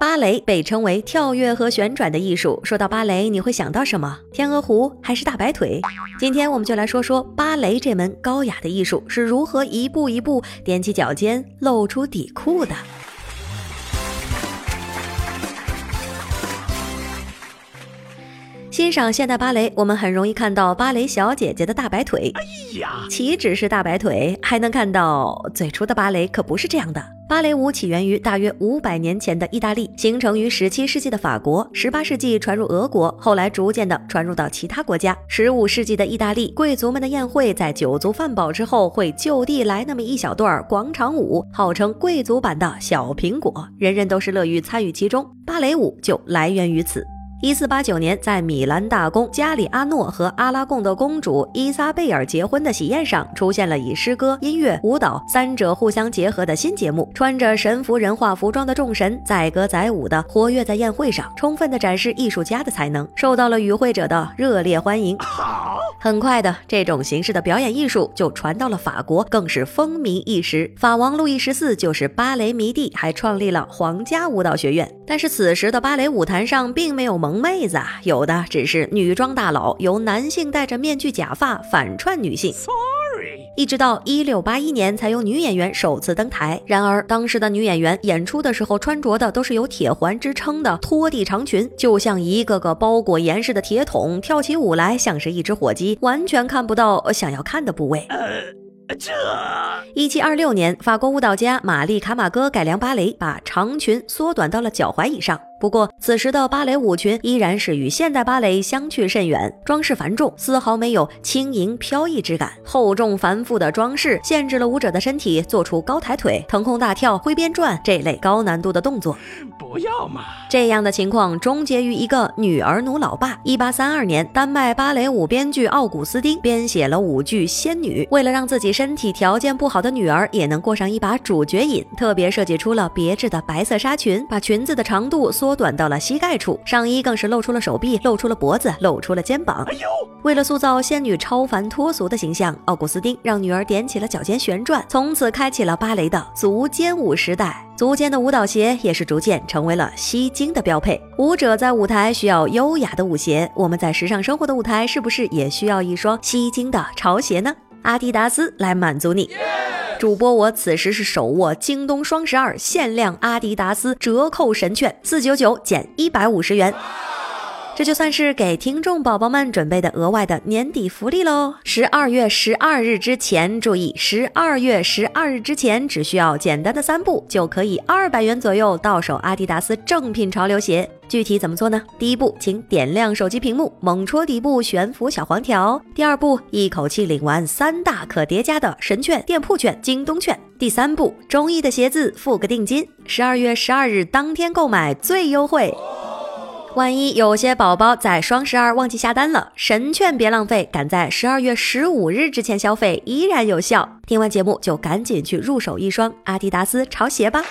芭蕾被称为跳跃和旋转的艺术。说到芭蕾，你会想到什么？天鹅湖还是大白腿？今天我们就来说说芭蕾这门高雅的艺术是如何一步一步踮起脚尖露出底裤的。欣赏现代芭蕾，我们很容易看到芭蕾小姐姐的大白腿。哎呀，岂止是大白腿，还能看到最初的芭蕾可不是这样的。芭蕾舞起源于大约五百年前的意大利，形成于十七世纪的法国，十八世纪传入俄国，后来逐渐的传入到其他国家。十五世纪的意大利贵族们的宴会，在酒足饭饱之后，会就地来那么一小段广场舞，号称贵族版的小苹果，人人都是乐于参与其中。芭蕾舞就来源于此。一四八九年，在米兰大公加里阿诺和阿拉贡的公主伊莎贝尔结婚的喜宴上，出现了以诗歌、音乐、舞蹈三者互相结合的新节目。穿着神服人化服装的众神载歌载舞的活跃在宴会上，充分的展示艺术家的才能，受到了与会者的热烈欢迎。很快的，这种形式的表演艺术就传到了法国，更是风靡一时。法王路易十四就是芭蕾迷弟，还创立了皇家舞蹈学院。但是此时的芭蕾舞坛上并没有萌妹子啊，有的只是女装大佬，由男性戴着面具假发反串女性。一直到一六八一年才有女演员首次登台。然而当时的女演员演出的时候穿着的都是有铁环支撑的拖地长裙，就像一个个包裹严实的铁桶，跳起舞来像是一只火鸡，完全看不到想要看的部位。呃这一七二六年，法国舞蹈家玛丽卡马戈改良芭蕾，把长裙缩短到了脚踝以上。不过，此时的芭蕾舞裙依然是与现代芭蕾相去甚远，装饰繁重，丝毫没有轻盈飘逸之感。厚重繁复的装饰限制了舞者的身体做出高抬腿、腾空大跳、挥鞭转这类高难度的动作。不要嘛！这样的情况终结于一个女儿奴老爸。一八三二年，丹麦芭蕾舞编剧奥古斯丁编写了舞剧《仙女》，为了让自己身体条件不好的女儿也能过上一把主角瘾，特别设计出了别致的白色纱裙，把裙子的长度缩。缩短到了膝盖处，上衣更是露出了手臂，露出了脖子，露出了肩膀。哎呦！为了塑造仙女超凡脱俗的形象，奥古斯丁让女儿踮起了脚尖旋转，从此开启了芭蕾的足尖舞时代。足尖的舞蹈鞋也是逐渐成为了吸睛的标配。舞者在舞台需要优雅的舞鞋，我们在时尚生活的舞台是不是也需要一双吸睛的潮鞋呢？阿迪达斯来满足你。主播，我此时是手握京东双十二限量阿迪达斯折扣神券，四九九减一百五十元。这就算是给听众宝宝们准备的额外的年底福利喽！十二月十二日之前，注意，十二月十二日之前，只需要简单的三步，就可以二百元左右到手阿迪达斯正品潮流鞋。具体怎么做呢？第一步，请点亮手机屏幕，猛戳底部悬浮小黄条；第二步，一口气领完三大可叠加的神券、店铺券、京东券；第三步，中意的鞋子付个定金，十二月十二日当天购买最优惠。万一有些宝宝在双十二忘记下单了，神券别浪费，赶在十二月十五日之前消费依然有效。听完节目就赶紧去入手一双阿迪达斯潮鞋吧。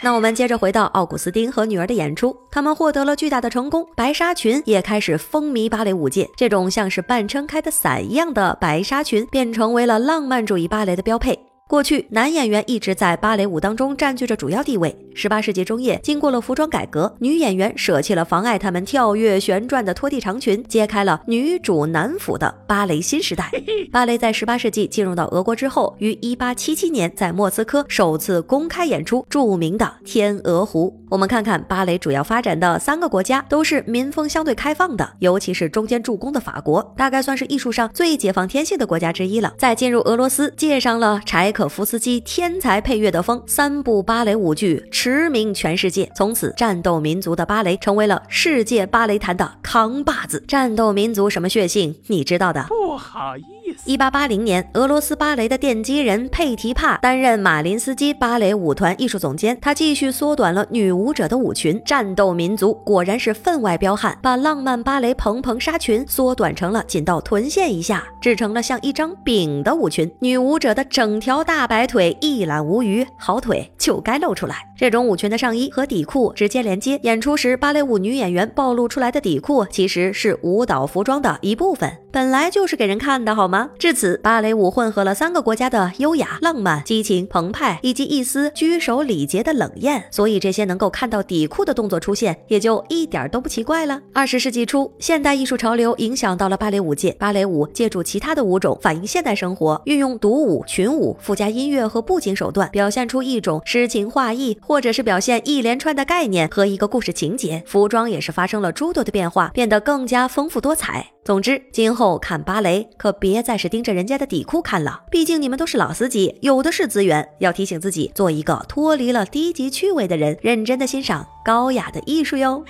那我们接着回到奥古斯丁和女儿的演出，他们获得了巨大的成功，白纱裙也开始风靡芭蕾舞界。这种像是半撑开的伞一样的白纱裙，便成为了浪漫主义芭蕾的标配。过去，男演员一直在芭蕾舞当中占据着主要地位。十八世纪中叶，经过了服装改革，女演员舍弃了妨碍他们跳跃旋转的拖地长裙，揭开了女主男辅的芭蕾新时代。芭蕾在十八世纪进入到俄国之后，于一八七七年在莫斯科首次公开演出著名的《天鹅湖》。我们看看芭蕾主要发展的三个国家，都是民风相对开放的，尤其是中间助攻的法国，大概算是艺术上最解放天性的国家之一了。在进入俄罗斯，借上了柴可。可夫斯基天才配乐的风，三部芭蕾舞剧驰名全世界。从此，战斗民族的芭蕾成为了世界芭蕾坛的扛把子。战斗民族什么血性？你知道的。不好意思。一八八零年，俄罗斯芭蕾的奠基人佩提帕担任马林斯基芭蕾舞团艺术总监，他继续缩短了女舞者的舞裙。战斗民族果然是分外彪悍，把浪漫芭蕾蓬蓬纱裙缩短成了仅到臀线以下，制成了像一张饼的舞裙。女舞者的整条大白腿一览无余，好腿就该露出来。这种舞裙的上衣和底裤直接连接，演出时芭蕾舞女演员暴露出来的底裤其实是舞蹈服装的一部分。本来就是给人看的，好吗？至此，芭蕾舞混合了三个国家的优雅、浪漫、激情、澎湃，以及一丝拘守礼节的冷艳。所以，这些能够看到底裤的动作出现，也就一点都不奇怪了。二十世纪初，现代艺术潮流影响到了芭蕾舞界，芭蕾舞借助其他的舞种反映现代生活，运用独舞、群舞，附加音乐和布景手段，表现出一种诗情画意，或者是表现一连串的概念和一个故事情节。服装也是发生了诸多的变化，变得更加丰富多彩。总之，今后看芭蕾可别再是盯着人家的底裤看了，毕竟你们都是老司机，有的是资源。要提醒自己，做一个脱离了低级趣味的人，认真的欣赏高雅的艺术哟。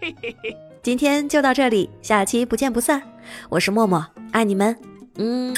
今天就到这里，下期不见不散。我是默默，爱你们，嗯。